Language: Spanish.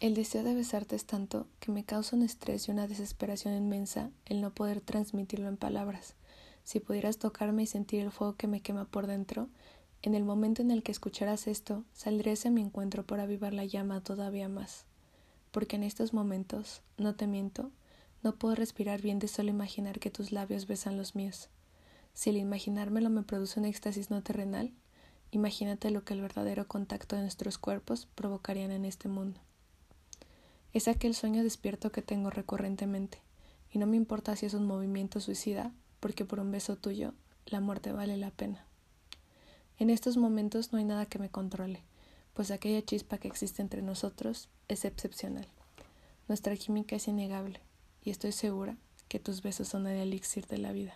El deseo de besarte es tanto que me causa un estrés y una desesperación inmensa el no poder transmitirlo en palabras. Si pudieras tocarme y sentir el fuego que me quema por dentro, en el momento en el que escucharas esto, saldrías a mi encuentro por avivar la llama todavía más. Porque en estos momentos, no te miento, no puedo respirar bien de solo imaginar que tus labios besan los míos. Si el imaginármelo me produce un éxtasis no terrenal, imagínate lo que el verdadero contacto de nuestros cuerpos provocarían en este mundo. Es aquel sueño despierto que tengo recurrentemente, y no me importa si es un movimiento suicida, porque por un beso tuyo la muerte vale la pena. En estos momentos no hay nada que me controle, pues aquella chispa que existe entre nosotros es excepcional. Nuestra química es innegable, y estoy segura que tus besos son el elixir de la vida.